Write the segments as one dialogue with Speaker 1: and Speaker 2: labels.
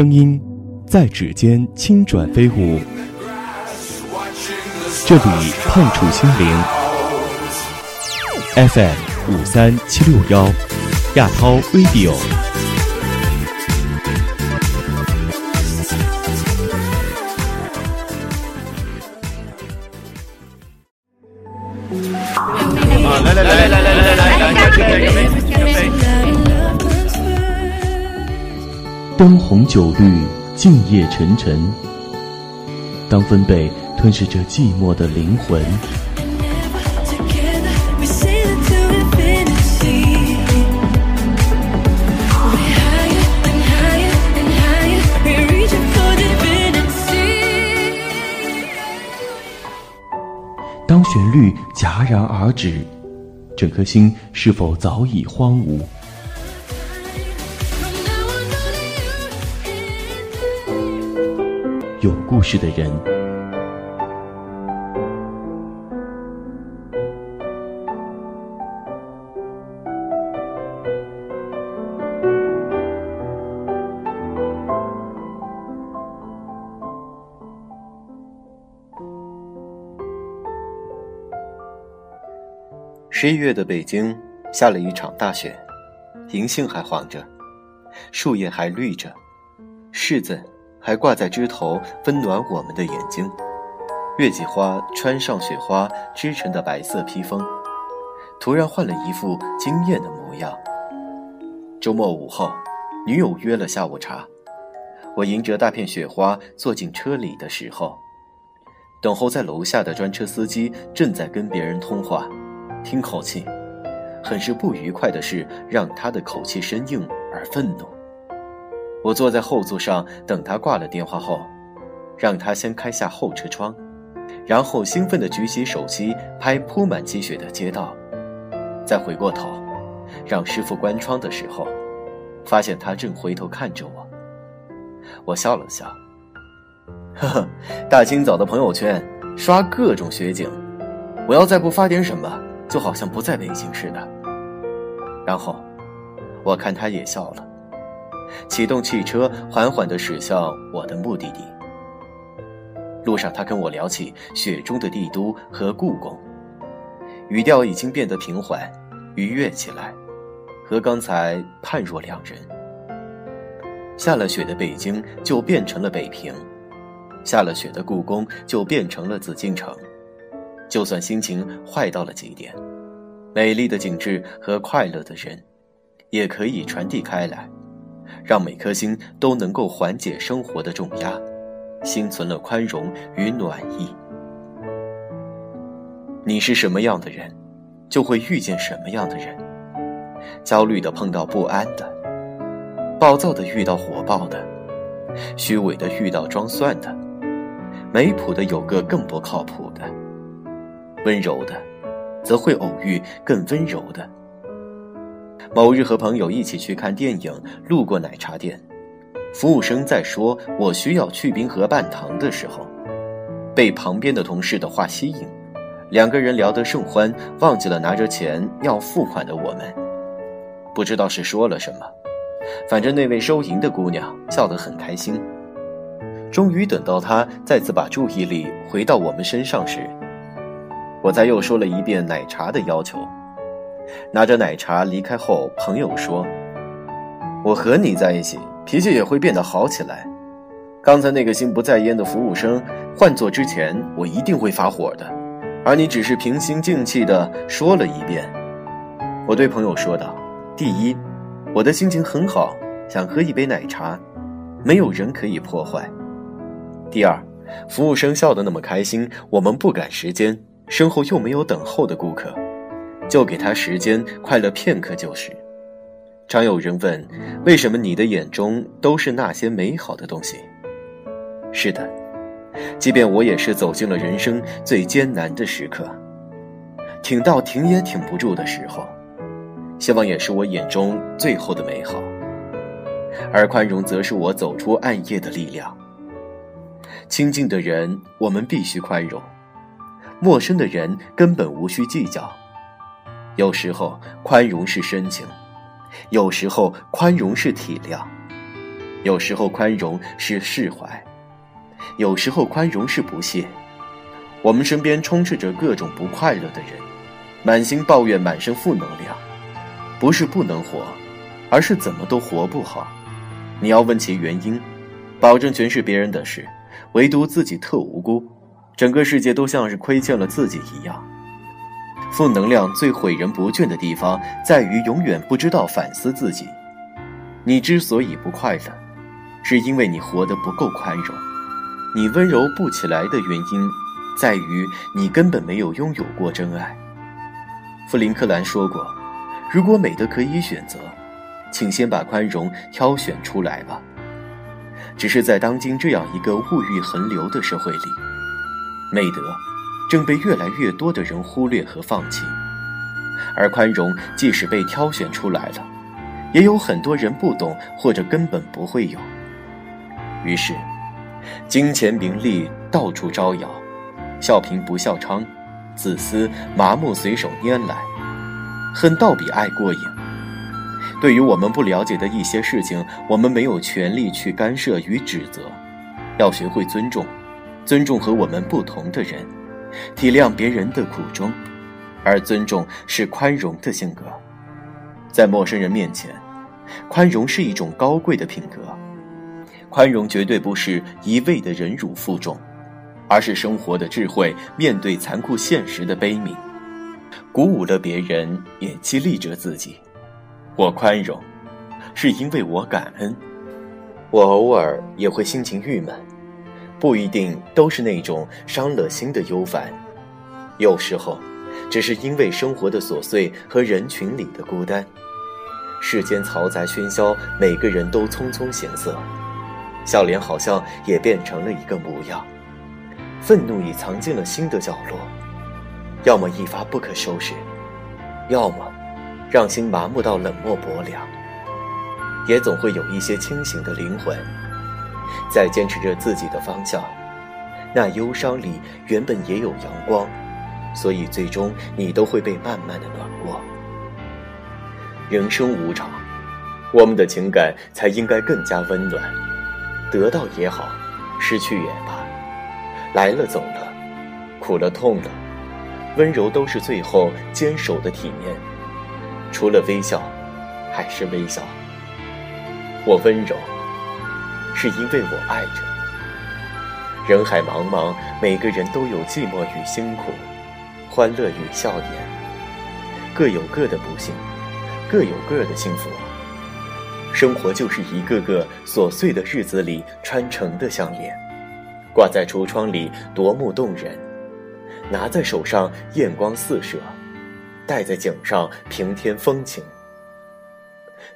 Speaker 1: 声音在指尖轻转飞舞，这里碰触心灵。FM 五三七六幺，亚涛 Radio。
Speaker 2: 来来来来来来来来来，干杯干
Speaker 1: 灯红酒绿，静夜沉沉。当分贝吞噬着寂寞的灵魂，当旋律戛然而止，整颗心是否早已荒芜？有故事的人，
Speaker 3: 十一月的北京下了一场大雪，银杏还黄着，树叶还绿着，柿子还挂在枝头，温暖我们的眼睛。月季花穿上雪花织成的白色披风，突然换了一副惊艳的模样。周末午后，女友约了下午茶，我迎着大片雪花坐进车里的时候，等候在楼下的专车司机正在跟别人通话。听口气，很是不愉快的是，让他的口气生硬而愤怒。我坐在后座上等他挂了电话后，让他先开下后车窗，然后兴奋地举起手机拍铺满积雪的街道，再回过头，让师傅关窗的时候，发现他正回头看着我。我笑了笑，呵呵，大清早的朋友圈刷各种雪景，我要再不发点什么。就好像不在北京似的。然后，我看他也笑了，启动汽车，缓缓地驶向我的目的地。路上，他跟我聊起雪中的帝都和故宫，语调已经变得平缓、愉悦起来，和刚才判若两人。下了雪的北京就变成了北平，下了雪的故宫就变成了紫禁城。就算心情坏到了极点，美丽的景致和快乐的人，也可以传递开来，让每颗心都能够缓解生活的重压，心存了宽容与暖意。你是什么样的人，就会遇见什么样的人。焦虑的碰到不安的，暴躁的遇到火爆的，虚伪的遇到装蒜的，没谱的有个更不靠谱的。温柔的，则会偶遇更温柔的。某日和朋友一起去看电影，路过奶茶店，服务生在说“我需要去冰和半糖”的时候，被旁边的同事的话吸引，两个人聊得甚欢，忘记了拿着钱要付款的我们。不知道是说了什么，反正那位收银的姑娘笑得很开心。终于等到她再次把注意力回到我们身上时。我再又说了一遍奶茶的要求，拿着奶茶离开后，朋友说：“我和你在一起，脾气也会变得好起来。刚才那个心不在焉的服务生，换做之前，我一定会发火的。而你只是平心静气地说了一遍。”我对朋友说道：“第一，我的心情很好，想喝一杯奶茶，没有人可以破坏。第二，服务生笑得那么开心，我们不赶时间。”身后又没有等候的顾客，就给他时间，快乐片刻就是。常有人问，为什么你的眼中都是那些美好的东西？是的，即便我也是走进了人生最艰难的时刻，挺到挺也挺不住的时候，希望也是我眼中最后的美好。而宽容，则是我走出暗夜的力量。亲近的人，我们必须宽容。陌生的人根本无需计较，有时候宽容是深情，有时候宽容是体谅，有时候宽容是释怀，有时候宽容是不屑。我们身边充斥着各种不快乐的人，满心抱怨，满身负能量。不是不能活，而是怎么都活不好。你要问其原因，保证全是别人的事，唯独自己特无辜。整个世界都像是亏欠了自己一样。负能量最毁人不倦的地方，在于永远不知道反思自己。你之所以不快乐，是因为你活得不够宽容。你温柔不起来的原因，在于你根本没有拥有过真爱。富林克兰说过：“如果美德可以选择，请先把宽容挑选出来吧。”只是在当今这样一个物欲横流的社会里。美德，正被越来越多的人忽略和放弃，而宽容即使被挑选出来了，也有很多人不懂或者根本不会有。于是，金钱名利到处招摇，笑贫不笑娼，自私麻木随手拈来，恨倒比爱过瘾。对于我们不了解的一些事情，我们没有权利去干涉与指责，要学会尊重。尊重和我们不同的人，体谅别人的苦衷，而尊重是宽容的性格。在陌生人面前，宽容是一种高贵的品格。宽容绝对不是一味的忍辱负重，而是生活的智慧，面对残酷现实的悲悯，鼓舞了别人，也激励着自己。我宽容，是因为我感恩。我偶尔也会心情郁闷。不一定都是那种伤了心的忧烦，有时候，只是因为生活的琐碎和人群里的孤单。世间嘈杂喧嚣，每个人都匆匆行色，笑脸好像也变成了一个模样，愤怒已藏进了心的角落，要么一发不可收拾，要么让心麻木到冷漠薄凉，也总会有一些清醒的灵魂。在坚持着自己的方向，那忧伤里原本也有阳光，所以最终你都会被慢慢的暖过。人生无常，我们的情感才应该更加温暖。得到也好，失去也罢，来了走了，苦了痛了，温柔都是最后坚守的体面。除了微笑，还是微笑。我温柔。是因为我爱着。人海茫茫，每个人都有寂寞与辛苦，欢乐与笑颜，各有各的不幸，各有各的幸福。生活就是一个个琐碎的日子里穿成的项链，挂在橱窗里夺目动人，拿在手上艳光四射，戴在颈上平添风情。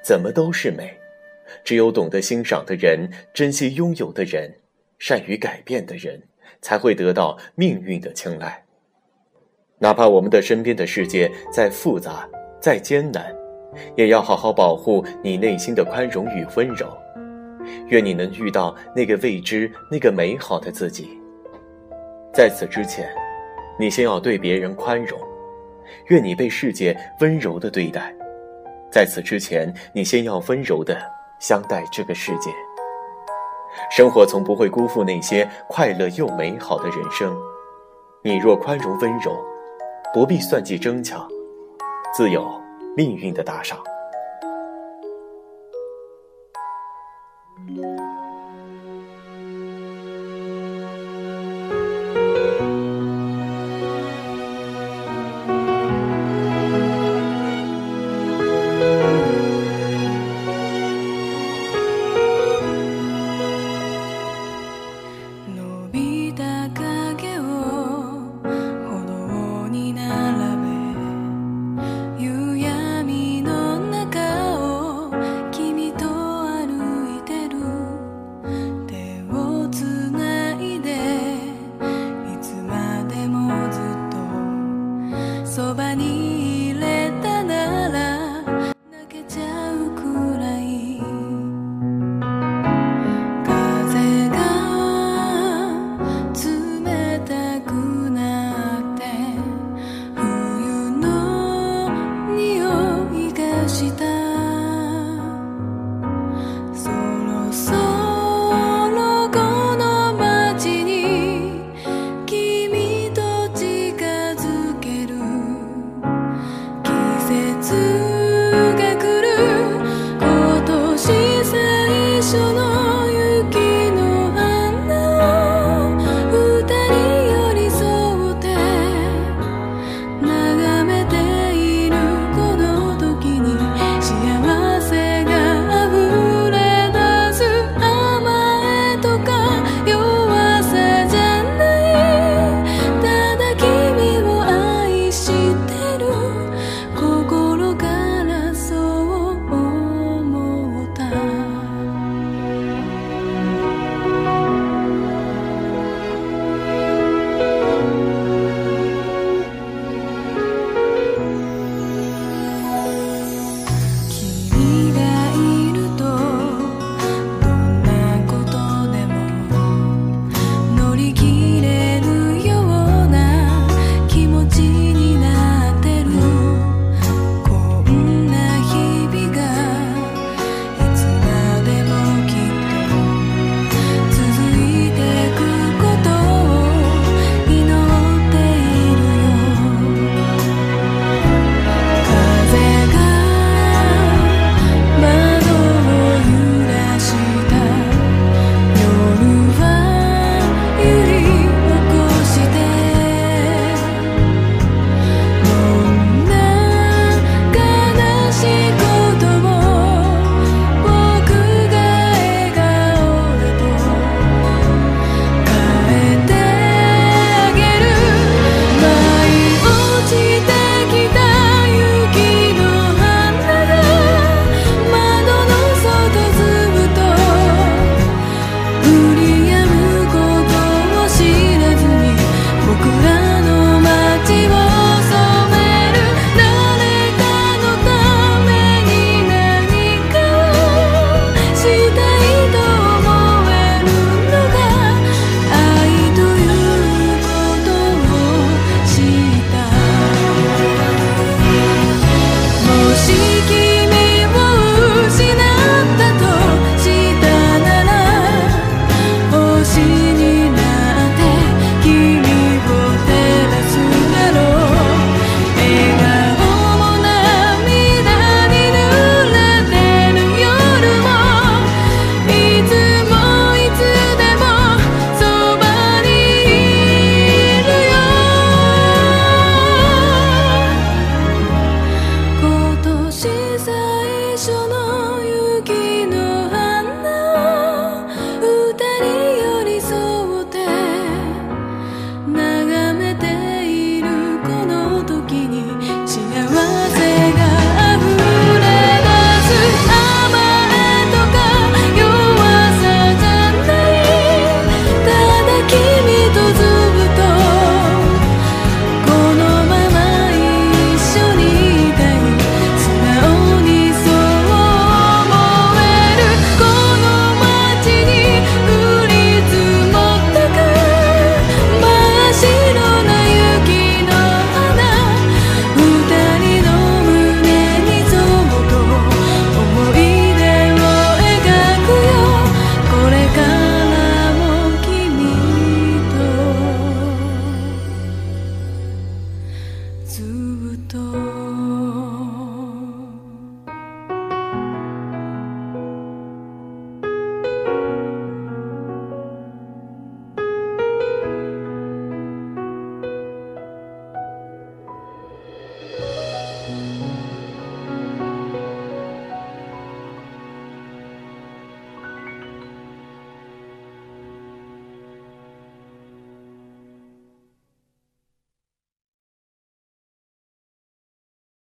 Speaker 3: 怎么都是美。只有懂得欣赏的人，珍惜拥有的人，善于改变的人，才会得到命运的青睐。哪怕我们的身边的世界再复杂、再艰难，也要好好保护你内心的宽容与温柔。愿你能遇到那个未知、那个美好的自己。在此之前，你先要对别人宽容。愿你被世界温柔的对待。在此之前，你先要温柔的。相待这个世界。生活从不会辜负那些快乐又美好的人生。你若宽容温柔不必算计争抢自有命运的打赏。